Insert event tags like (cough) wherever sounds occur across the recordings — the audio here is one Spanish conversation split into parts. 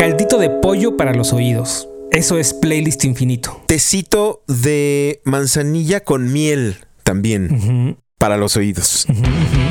Caldito de pollo para los oídos. Eso es playlist infinito. Tecito de manzanilla con miel también para los oídos.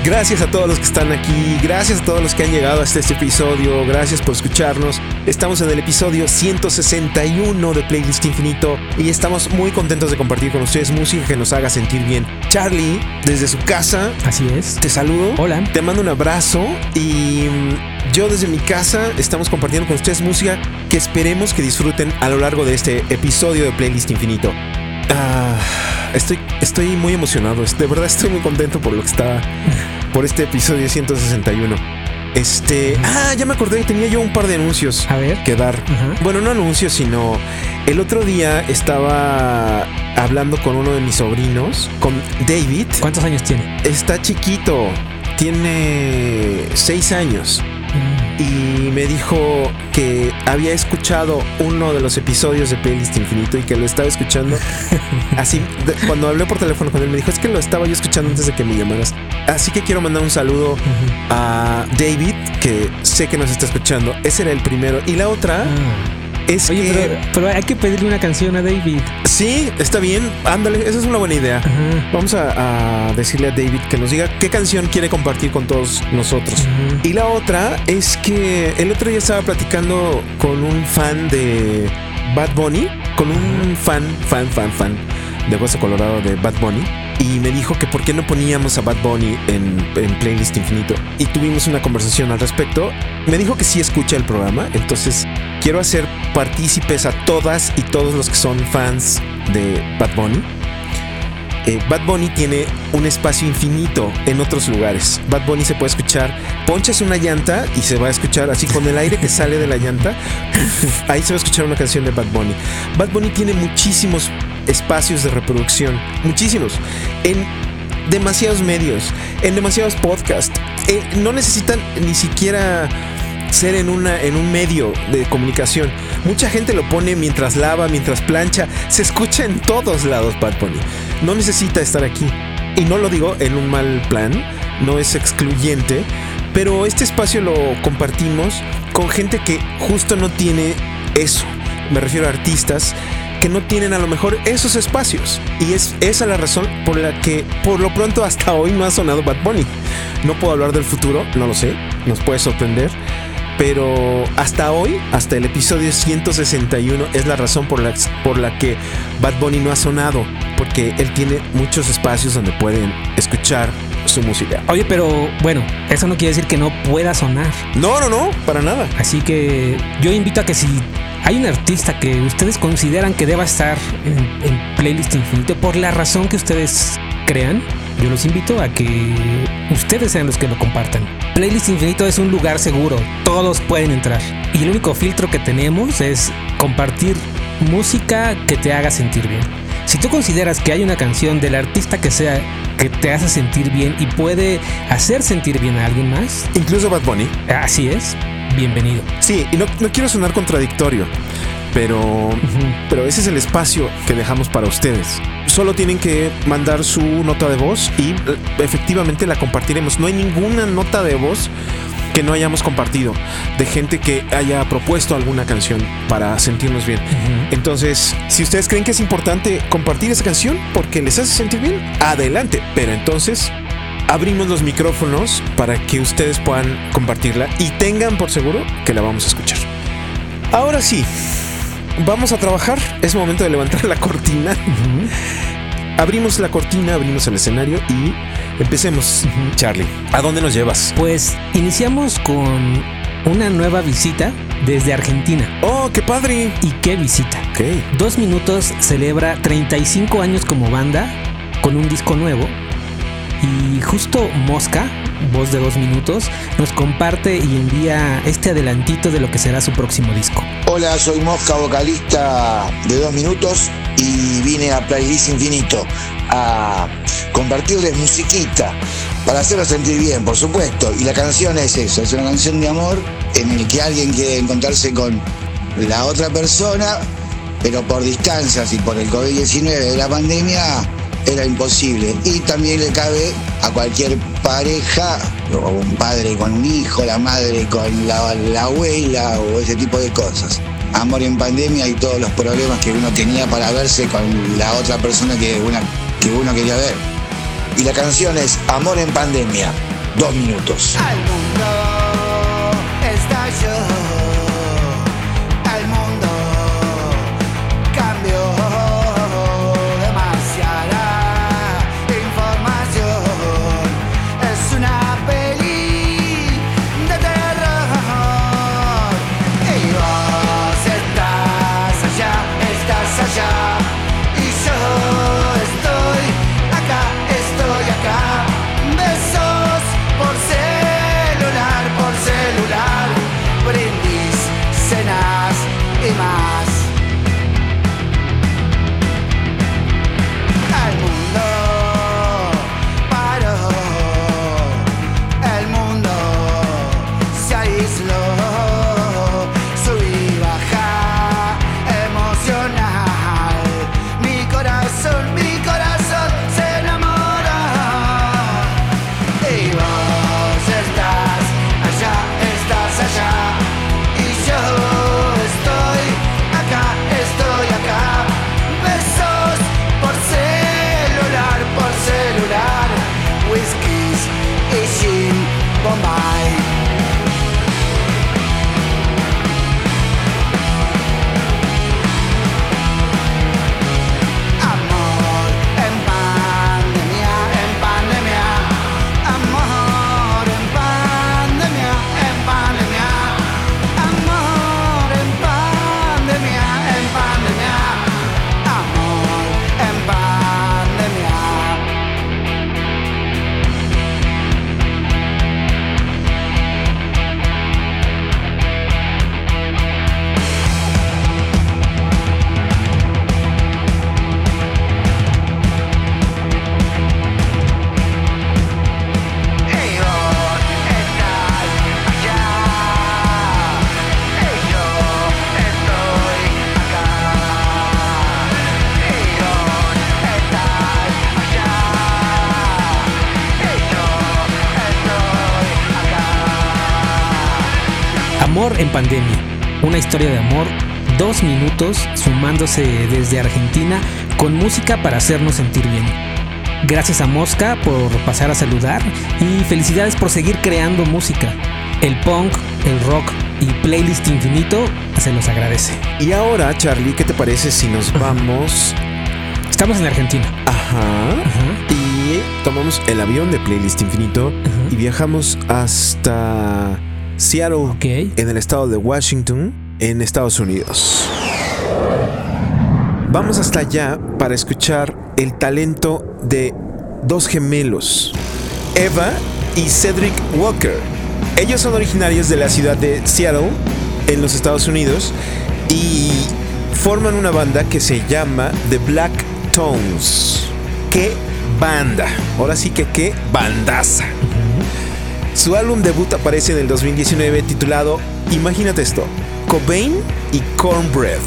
Gracias a todos los que están aquí, gracias a todos los que han llegado hasta este episodio, gracias por escucharnos. Estamos en el episodio 161 de Playlist Infinito y estamos muy contentos de compartir con ustedes música que nos haga sentir bien. Charlie, desde su casa, Así es. te saludo. Hola. Te mando un abrazo y mm, yo desde mi casa estamos compartiendo con ustedes música que esperemos que disfruten a lo largo de este episodio de Playlist Infinito. Estoy, estoy muy emocionado, de verdad estoy muy contento por lo que está, por este episodio 161. Este, ah, ya me acordé, tenía yo un par de anuncios A ver. que dar. Ajá. Bueno, no anuncios, sino el otro día estaba hablando con uno de mis sobrinos, con David. ¿Cuántos años tiene? Está chiquito, tiene seis años y me dijo que había escuchado uno de los episodios de Playlist Infinito y que lo estaba escuchando (laughs) así. de- cuando hablé por teléfono con él, me dijo: Es que lo estaba yo escuchando antes de que me llamaras. Así que quiero mandar un saludo a David, que sé que nos está escuchando. Ese era el primero. Y la otra Ah. Es Oye, que. pero, pero hay que pedirle una canción a David. Sí, está bien. Ándale, esa es una buena idea. Ajá. Vamos a, a decirle a David que nos diga qué canción quiere compartir con todos nosotros. Y la otra es que el otro día estaba platicando con un fan de Bad Bunny, con un fan, fan, fan, fan de Hueso Colorado de Bad Bunny. Y me dijo que por qué no poníamos a Bad Bunny en, en Playlist Infinito. Y tuvimos una conversación al respecto. Me dijo que sí escucha el programa. Entonces quiero hacer partícipes a todas y todos los que son fans de Bad Bunny. Eh, Bad Bunny tiene un espacio infinito en otros lugares. Bad Bunny se puede escuchar, ponchas una llanta y se va a escuchar así con el aire que sale de la llanta. (laughs) ahí se va a escuchar una canción de Bad Bunny. Bad Bunny tiene muchísimos espacios de reproducción, muchísimos, en demasiados medios, en demasiados podcasts. Eh, no necesitan ni siquiera ser en, una, en un medio de comunicación. Mucha gente lo pone mientras lava, mientras plancha. Se escucha en todos lados Bad Bunny. No necesita estar aquí. Y no lo digo en un mal plan, no es excluyente, pero este espacio lo compartimos con gente que justo no tiene eso. Me refiero a artistas que no tienen a lo mejor esos espacios. Y es esa la razón por la que por lo pronto hasta hoy no ha sonado Bad Bunny. No puedo hablar del futuro, no lo sé, nos puede sorprender. Pero hasta hoy, hasta el episodio 161, es la razón por la, por la que Bad Bunny no ha sonado. Porque él tiene muchos espacios donde pueden escuchar su música. Oye, pero bueno, eso no quiere decir que no pueda sonar. No, no, no, para nada. Así que yo invito a que si hay un artista que ustedes consideran que deba estar en, en Playlist Infinito por la razón que ustedes crean, yo los invito a que ustedes sean los que lo compartan. Playlist Infinito es un lugar seguro, todos pueden entrar. Y el único filtro que tenemos es compartir música que te haga sentir bien. Si tú consideras que hay una canción del artista que sea que te hace sentir bien y puede hacer sentir bien a alguien más, Incluso Bad Bunny. así es, bienvenido. Sí, y no, no quiero sonar contradictorio, pero, pero ese es el espacio que dejamos para ustedes. Solo tienen que mandar su nota de voz y eh, efectivamente la compartiremos. No hay ninguna nota de voz que no hayamos compartido de gente que haya propuesto alguna canción para sentirnos bien. Entonces, si ustedes creen que es importante compartir esa canción porque les hace sentir bien, adelante. Pero entonces abrimos los micrófonos para que ustedes puedan compartirla y tengan por seguro que la vamos a escuchar. Ahora sí, vamos a trabajar. Es momento de levantar la cortina. Abrimos la cortina, abrimos el escenario y empecemos. Charlie, ¿a dónde nos llevas? Pues iniciamos con una nueva visita desde Argentina. Oh, qué padre. ¿Y qué visita? Dos Minutos celebra 35 años como banda con un disco nuevo. Y justo Mosca, voz de dos minutos, nos comparte y envía este adelantito de lo que será su próximo disco. Hola, soy Mosca, vocalista de dos minutos y vine a Playlist Infinito a compartirles musiquita para hacerlo sentir bien, por supuesto. Y la canción es eso, es una canción de amor en el que alguien quiere encontrarse con la otra persona, pero por distancias y por el COVID-19 de la pandemia era imposible. Y también le cabe a cualquier pareja, o un padre con un hijo, la madre con la, la abuela o ese tipo de cosas. Amor en pandemia y todos los problemas que uno tenía para verse con la otra persona que, una, que uno quería ver. Y la canción es Amor en pandemia, dos minutos. Amor en pandemia. Una historia de amor, dos minutos, sumándose desde Argentina con música para hacernos sentir bien. Gracias a Mosca por pasar a saludar y felicidades por seguir creando música. El punk, el rock y playlist infinito se los agradece. Y ahora, Charlie, ¿qué te parece si nos vamos? Estamos en Argentina. Ajá. Y tomamos el avión de Playlist Infinito y viajamos hasta Seattle, en el estado de Washington, en Estados Unidos. Vamos hasta allá para escuchar el talento de dos gemelos, Eva y Cedric Walker. Ellos son originarios de la ciudad de Seattle, en los Estados Unidos, y forman una banda que se llama The Black Tones. ¡Qué banda! Ahora sí que qué bandaza. Su álbum debut aparece en el 2019 titulado, imagínate esto, Cobain y Cornbread.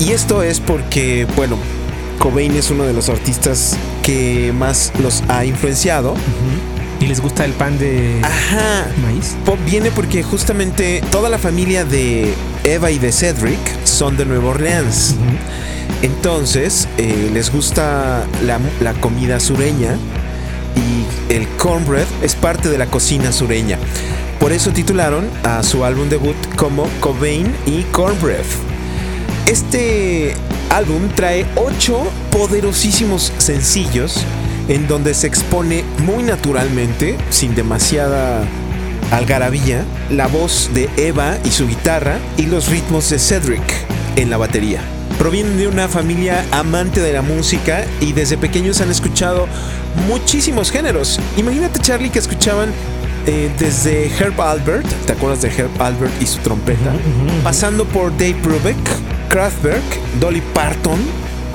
Y esto es porque, bueno, Cobain es uno de los artistas que más los ha influenciado. ¿Y les gusta el pan de Ajá. maíz? Pop viene porque justamente toda la familia de Eva y de Cedric son de Nueva Orleans. Entonces, eh, les gusta la, la comida sureña y el cornbread es parte de la cocina sureña. Por eso titularon a su álbum debut como Cobain y Cornbread. Este álbum trae ocho poderosísimos sencillos en donde se expone muy naturalmente, sin demasiada algarabía, la voz de Eva y su guitarra y los ritmos de Cedric en la batería. Provienen de una familia amante de la música y desde pequeños han escuchado muchísimos géneros. Imagínate Charlie que escuchaban eh, desde Herb Albert, ¿te acuerdas de Herb Albert y su trompeta? Pasando por Dave Brubeck, Kraftwerk, Dolly Parton.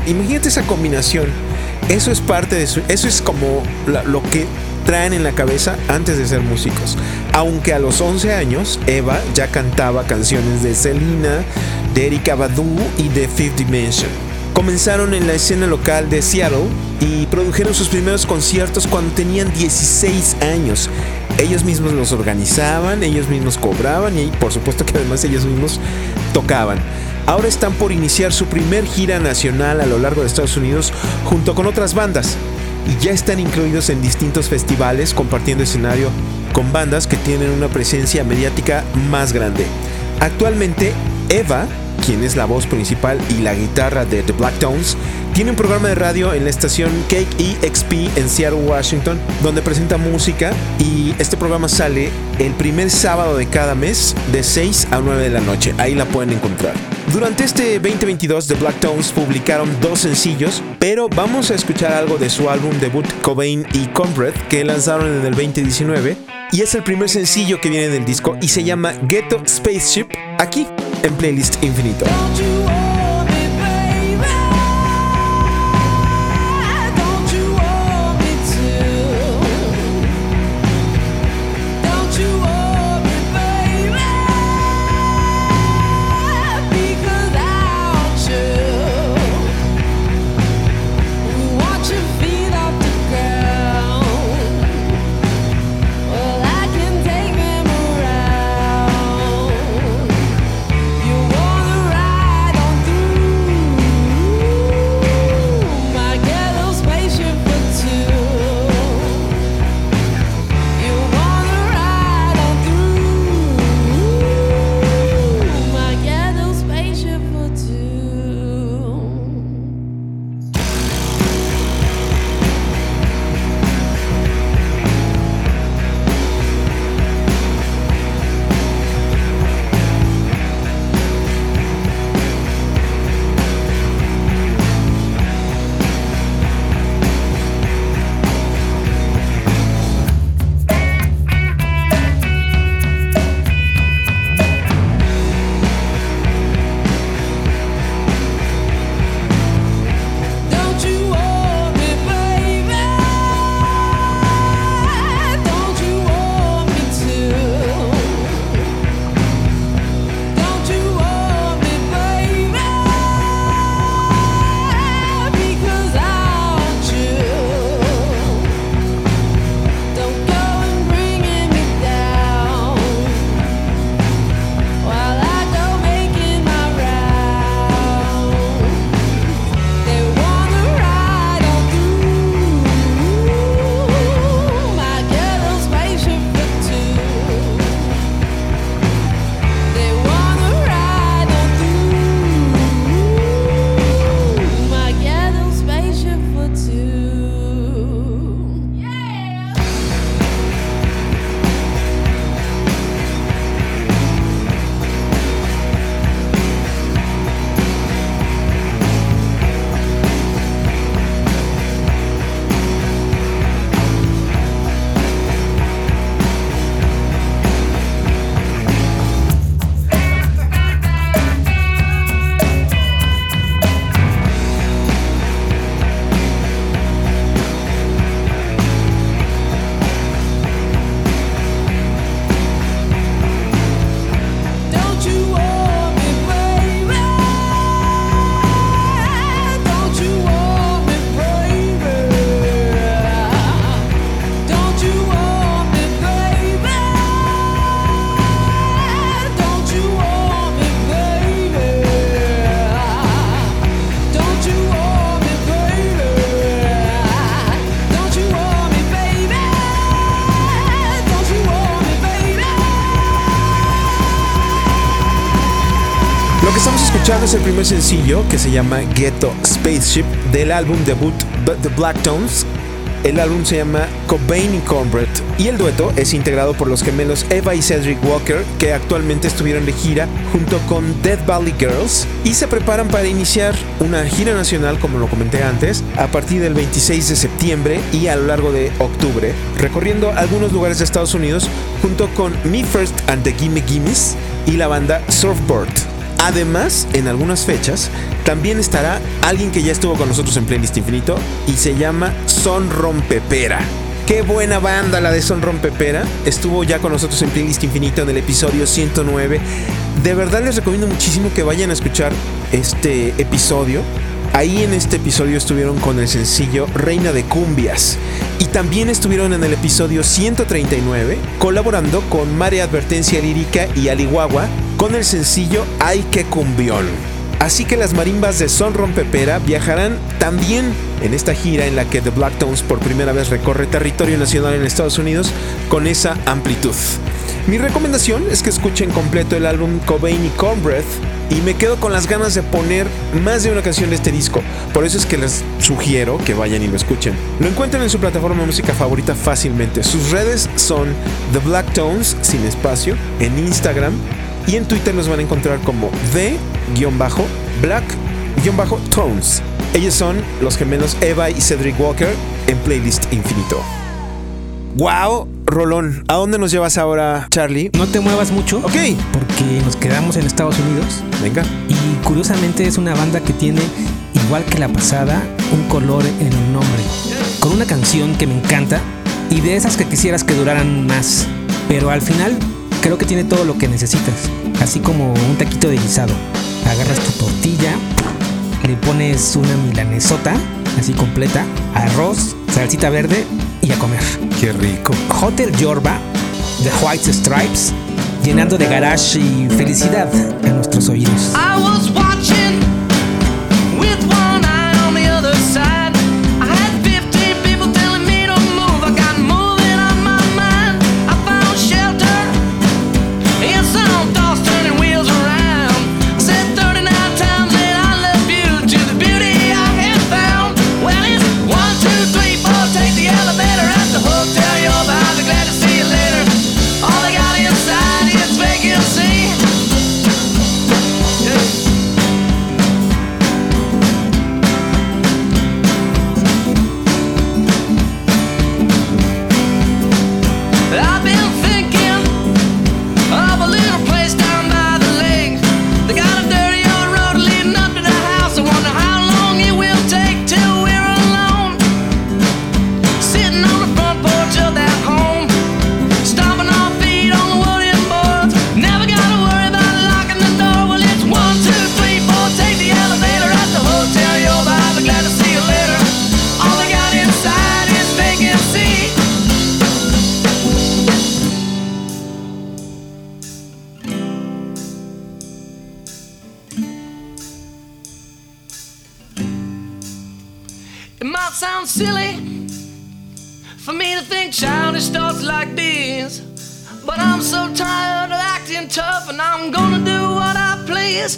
Imagínate esa combinación. Eso es parte de su. Eso es como la- lo que traen en la cabeza antes de ser músicos. Aunque a los 11 años, Eva ya cantaba canciones de Selena, de Erika Badu y de Fifth Dimension. Comenzaron en la escena local de Seattle y produjeron sus primeros conciertos cuando tenían 16 años. Ellos mismos los organizaban, ellos mismos cobraban y por supuesto que además ellos mismos tocaban. Ahora están por iniciar su primer gira nacional a lo largo de Estados Unidos junto con otras bandas y ya están incluidos en distintos festivales compartiendo escenario con bandas que tienen una presencia mediática más grande. Actualmente, Eva, quien es la voz principal y la guitarra de The Black Tones, tiene un programa de radio en la estación KEXP en Seattle, Washington, donde presenta música y este programa sale el primer sábado de cada mes de 6 a 9 de la noche. Ahí la pueden encontrar. Durante este 2022 The Black Tones publicaron dos sencillos, pero vamos a escuchar algo de su álbum debut Cobain y Conrad que lanzaron en el 2019 y es el primer sencillo que viene del disco y se llama Ghetto Spaceship aquí en Playlist Infinito. Primer sencillo que se llama Ghetto Spaceship del álbum debut B- The Black Tones El álbum se llama Cobain y Cornbread y el dueto es integrado por los gemelos Eva y Cedric Walker que actualmente estuvieron de gira junto con Dead Valley Girls y se preparan para iniciar una gira nacional como lo comenté antes a partir del 26 de septiembre y a lo largo de octubre recorriendo algunos lugares de Estados Unidos junto con Me First and the Gimme Gimmes y la banda Surfboard. Además, en algunas fechas, también estará alguien que ya estuvo con nosotros en Playlist Infinito y se llama Son Rompepera. Qué buena banda la de Son Rompepera. Estuvo ya con nosotros en Playlist Infinito en el episodio 109. De verdad les recomiendo muchísimo que vayan a escuchar este episodio. Ahí en este episodio estuvieron con el sencillo Reina de Cumbias. Y también estuvieron en el episodio 139 colaborando con Mare Advertencia Lírica y Alihuahua con el sencillo Ay que cumbión. Así que las marimbas de Son Rompepera viajarán también en esta gira en la que The Black Tones por primera vez recorre territorio nacional en Estados Unidos con esa amplitud. Mi recomendación es que escuchen completo el álbum Cobain y Cornbreath y me quedo con las ganas de poner más de una canción de este disco. Por eso es que les sugiero que vayan y lo escuchen. Lo encuentran en su plataforma de música favorita fácilmente. Sus redes son The Black Tones, sin espacio, en Instagram y en Twitter los van a encontrar como The-Black-Tones. Ellos son los gemelos Eva y Cedric Walker en Playlist Infinito. ¡Wow! Rolón, ¿a dónde nos llevas ahora, Charlie? No te muevas mucho. Ok, Porque nos quedamos en Estados Unidos. venga. Y curiosamente es una banda que tiene, igual que la pasada, un color en el nombre. Con una canción que me encanta y de esas que quisieras que duraran más. Pero al final creo que tiene todo lo que necesitas. Así como un taquito de guisado. Agarras tu tortilla, le pones una milanesota, así completa, arroz, salsita verde y a comer. Qué rico. Hotel Yorba de White Stripes, llenando de garage y felicidad en nuestros oídos. I was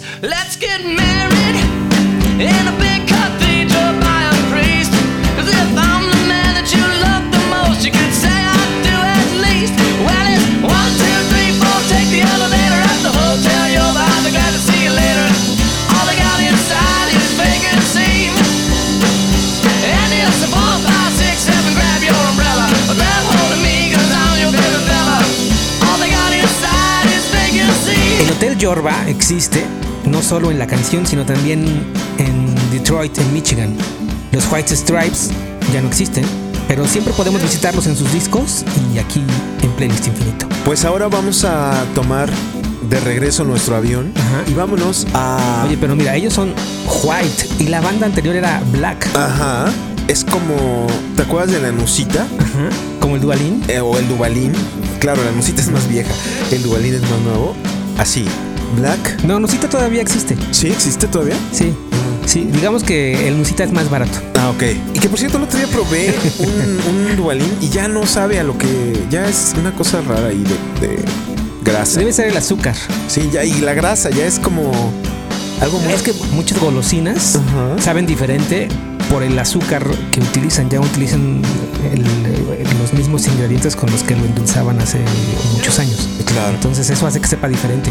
I. Let's get married in a big cathedral by a priest. Cause if I'm the man that you love the most, you could say I do at least. Well, it's one, two, three, four. Take the elevator at the hotel. You'll be glad to see you later. All they got inside is vacancy. And it's a four, five, six, seven, grab your umbrella. Grab hold of me, cause I'm your baby fella. All they got inside is vacancy. El Hotel Yorba existe no solo en la canción, sino también en Detroit, en Michigan. Los White Stripes ya no existen, pero siempre podemos visitarlos en sus discos y aquí en Playlist Infinito. Pues ahora vamos a tomar de regreso nuestro avión Ajá. y vámonos a... Oye, pero mira, ellos son White y la banda anterior era Black, Ajá. Es como... ¿Te acuerdas de la Nusita? Ajá. como el Dualín. Eh, o el Dubalín. Claro, la Nusita es más vieja. El Dubalín es más nuevo. Así. Black. No, Nusita todavía existe. ¿Sí existe todavía? Sí. Sí, digamos que el Nusita es más barato. Ah, ok. Y que por cierto, el otro día probé un, un Dubalín y ya no sabe a lo que. Ya es una cosa rara ahí de, de grasa. Debe ser el azúcar. Sí, ya, y la grasa ya es como algo muy. Es que muchas golosinas saben diferente, por el azúcar que utilizan, ya utilizan el- los mismos ingredientes con los que lo endulzaban hace muchos años. Claro. Entonces eso hace que sepa diferente.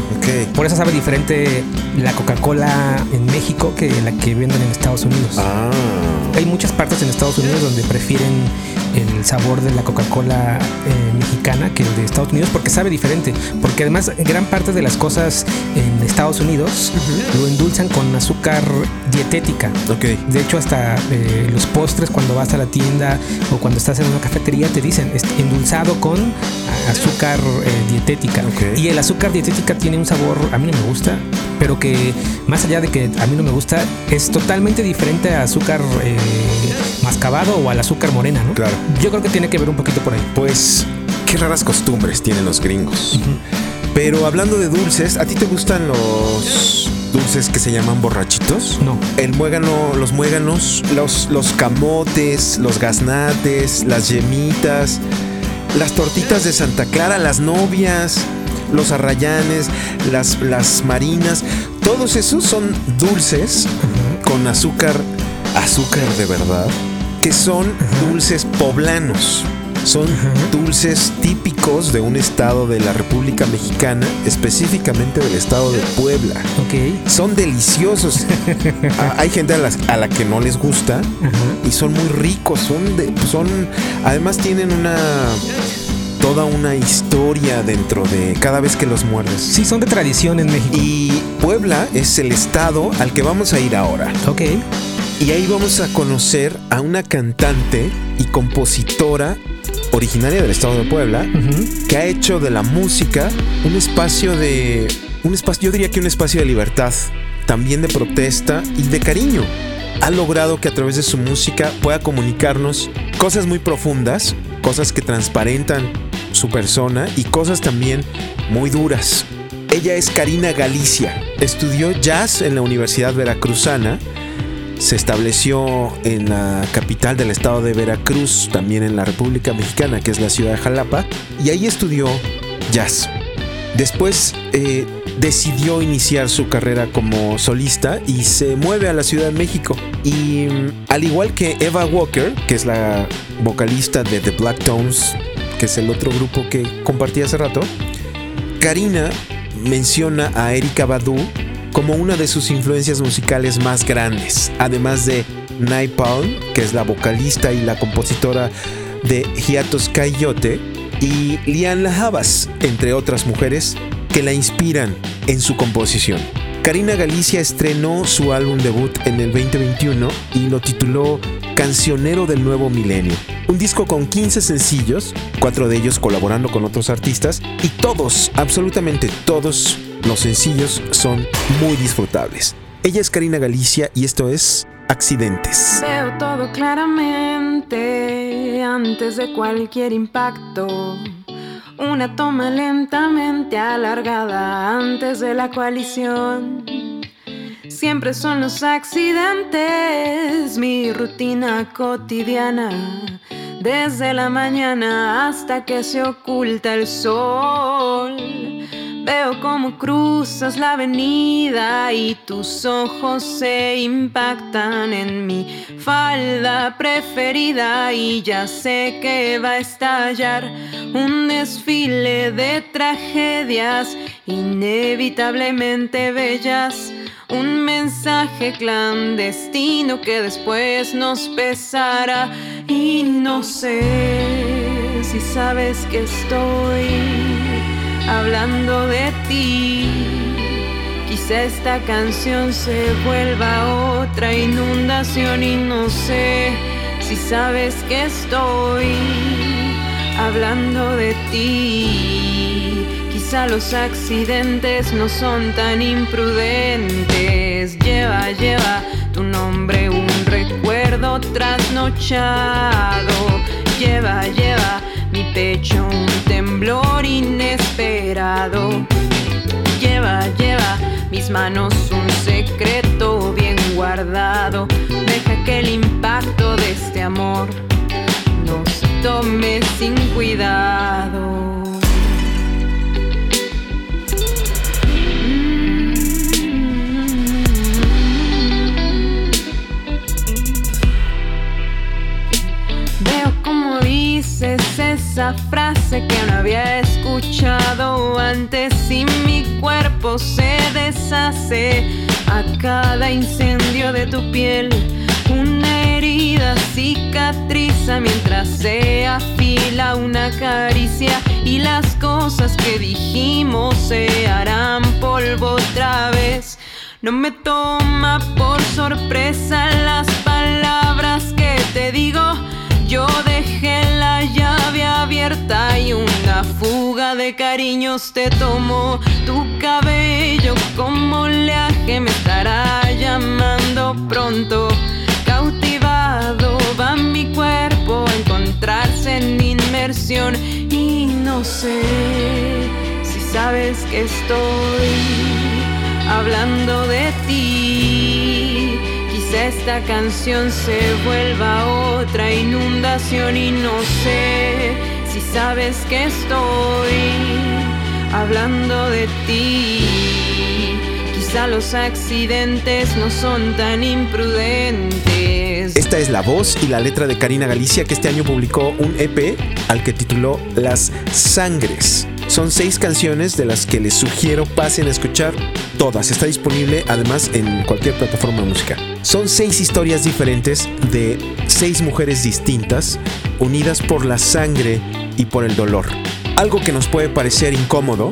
Por eso sabe diferente la Coca-Cola en México que la que venden en Estados Unidos. Ah. Hay muchas partes en Estados Unidos donde prefieren el sabor de la Coca-Cola eh, mexicana que el de Estados Unidos porque sabe diferente. Porque además gran parte de las cosas en Estados Unidos lo endulzan con azúcar dietética. Ok. De hecho, hasta eh, los postres cuando vas a la tienda o cuando estás en una cafetería te dicen "Es endulzado con azúcar eh, dietética. Ok. Y el azúcar dietética tiene un sabor, a mí no me gusta, pero que más allá de que a mí no me gusta, es totalmente diferente a azúcar eh, mascabado o al azúcar morena, ¿no? Claro. Yo creo que tiene que ver un poquito por ahí. Pues qué raras costumbres tienen los gringos. Pero hablando de dulces, ¿a ti te gustan los dulces que se llaman borrachitos? No. El muégano, los muéganos, los, los camotes, los gaznates, las yemitas, las tortitas de Santa Clara, las novias, los arrayanes, las, las marinas, todos esos son dulces con azúcar, azúcar de verdad, que son dulces poblanos. Son dulces típicos de un estado de la República Mexicana, específicamente del estado de Puebla. Ok. Son deliciosos. (laughs) Ah, Hay gente a, las- a la que no les gusta y son muy ricos. Son, de, son, además tienen una toda una historia dentro de cada vez que los muerdes. Sí, son de tradición en México. Y Puebla es el estado al que vamos a ir ahora. Ok. Y ahí vamos a conocer a una cantante y compositora originaria del estado de Puebla que ha hecho de la música un espacio de un espacio, yo diría que un espacio de libertad, también de protesta y de cariño. Ha logrado que a través de su música pueda comunicarnos cosas muy profundas, cosas que transparentan su persona y cosas también muy duras. Ella es Karina Galicia. Estudió jazz en la Universidad Veracruzana se estableció en la capital del estado de Veracruz, también en la República Mexicana, que es la ciudad de Jalapa, y ahí estudió jazz. Después eh, decidió iniciar su carrera como solista y se mueve a la Ciudad de México. Y mm, al igual que Eva Walker, que es la vocalista de The Black Tones, que es el otro grupo que compartí hace rato, Karina menciona a Erika Badu como una de sus influencias musicales más grandes, además de Napalm, que es la vocalista y la compositora de Hiatus Coyote, y Lian Havas, entre otras mujeres que la inspiran en su composición. Karina Galicia estrenó su álbum debut en el 2021 y lo tituló Cancionero del Nuevo Milenio. Un disco con 15 sencillos, cuatro de ellos colaborando con otros artistas, y todos, absolutamente todos los sencillos son muy disfrutables. Ella es Karina Galicia y esto es Accidentes. Veo todo claramente antes de cualquier impacto. Una toma lentamente alargada antes de la coalición. Siempre son los accidentes, mi rutina cotidiana. Desde la mañana hasta que se oculta el sol. Veo cómo cruzas la avenida y tus ojos se impactan en mi falda preferida y ya sé que va a estallar un desfile de tragedias inevitablemente bellas. Un mensaje clandestino que después nos pesará y no sé si sabes que estoy hablando de ti. Quizá esta canción se vuelva otra inundación y no sé si sabes que estoy hablando de ti. Quizá los accidentes no son tan imprudentes. Lleva, lleva tu nombre un recuerdo trasnochado. Lleva, lleva mi pecho un temblor inesperado. Lleva, lleva mis manos un secreto bien guardado. Deja que el impacto de este amor nos tome sin cuidado. Esa frase que no había escuchado antes y mi cuerpo se deshace a cada incendio de tu piel. Una herida cicatriza mientras se afila una caricia y las cosas que dijimos se harán polvo otra vez. No me toma por sorpresa las palabras que te digo. Yo dejé la llave abierta y una fuga de cariños te tomó. Tu cabello como oleaje me estará llamando pronto. Cautivado va mi cuerpo a encontrarse en inmersión y no sé si sabes que estoy hablando de ti. Esta canción se vuelva otra inundación y no sé si sabes que estoy hablando de ti. Quizá los accidentes no son tan imprudentes. Esta es la voz y la letra de Karina Galicia que este año publicó un EP al que tituló Las Sangres. Son seis canciones de las que les sugiero pasen a escuchar todas. Está disponible además en cualquier plataforma de música. Son seis historias diferentes de seis mujeres distintas unidas por la sangre y por el dolor. Algo que nos puede parecer incómodo,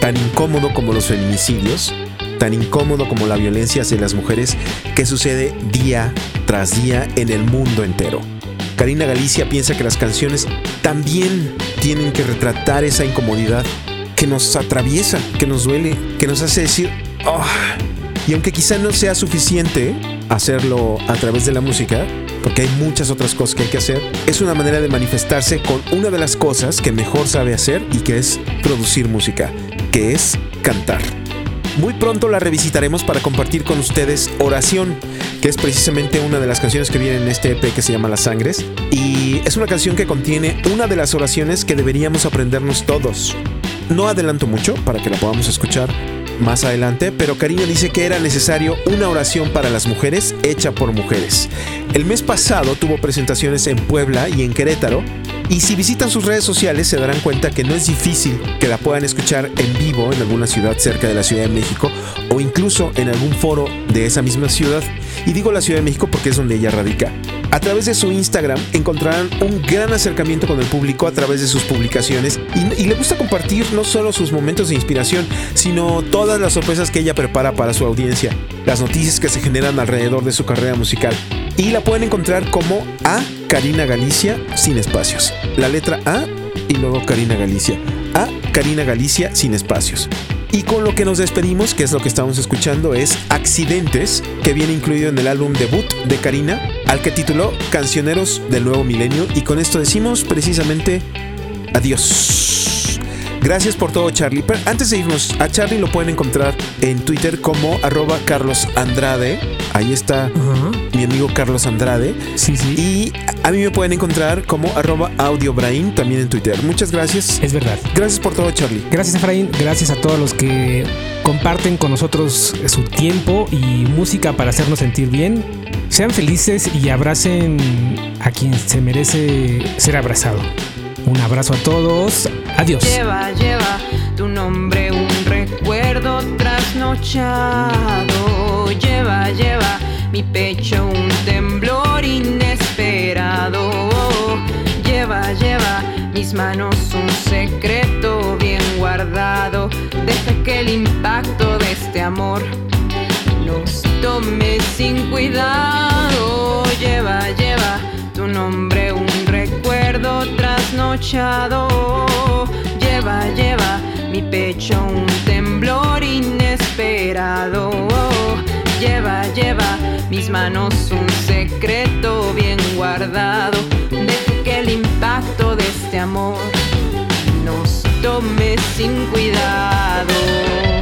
tan incómodo como los feminicidios, tan incómodo como la violencia hacia las mujeres que sucede día tras día en el mundo entero. Karina Galicia piensa que las canciones también tienen que retratar esa incomodidad que nos atraviesa, que nos duele, que nos hace decir, "Ah". y aunque quizá no sea suficiente hacerlo a través de la música, porque hay muchas otras cosas que hay que hacer, es una manera de manifestarse con una de las cosas que mejor sabe hacer y que es producir música, que es cantar. Muy pronto la revisitaremos para compartir con ustedes Oración, que es precisamente una de las canciones que viene en este EP que se llama Las Sangres. Y es una canción que contiene una de las oraciones que deberíamos aprendernos todos. No adelanto mucho para que la podamos escuchar más adelante, pero Karina dice que era necesario una oración para las mujeres hecha por mujeres. El mes pasado tuvo presentaciones en Puebla y en Querétaro, y si visitan sus redes sociales se darán cuenta que no es difícil que la puedan escuchar en vivo en alguna ciudad cerca de la Ciudad de México o incluso en algún foro de esa misma ciudad. Y digo la Ciudad de México porque es donde ella radica. A través de su Instagram encontrarán un gran acercamiento con el público a través de sus publicaciones y, le gusta compartir no solo sus momentos de inspiración, sino todas las sorpresas que ella prepara para su audiencia, las noticias que se generan alrededor de su carrera musical. Y la pueden encontrar como A Karina Galicia sin espacios. La letra A y luego Karina Galicia. A Karina Galicia sin espacios. Y con lo que nos despedimos, que es lo que estamos escuchando, es Accidentes, que viene incluido en el álbum debut de Karina, al que tituló Cancioneros del Nuevo Milenio. Y con esto decimos precisamente adiós. Gracias por todo, Charlie. Pero antes de irnos, a Charlie lo pueden encontrar en Twitter como arroba Carlos Andrade. Ahí está mi amigo Carlos Andrade. Sí, sí. Y a mí me pueden encontrar como arroba audiobrain también en Twitter. Muchas gracias. Es verdad. Gracias por todo, Charlie. Gracias Efraín, gracias a todos los que comparten con nosotros su tiempo y música para hacernos sentir bien. Sean felices y abracen a quien se merece ser abrazado. Un abrazo a todos. Adiós. Lleva, lleva tu nombre, un recuerdo trasnochado. Lleva, lleva mi pecho, un temblor inesperado. Lleva, lleva mis manos, un secreto bien guardado. Deja que el impacto de este amor nos tome sin cuidado. Lleva, lleva tu nombre, un recuerdo trasnochado. Lleva, lleva mi pecho, un temblor inesperado. Lleva, lleva mis manos, un secreto bien guardado. Deja que el impacto de este amor nos tome sin cuidado.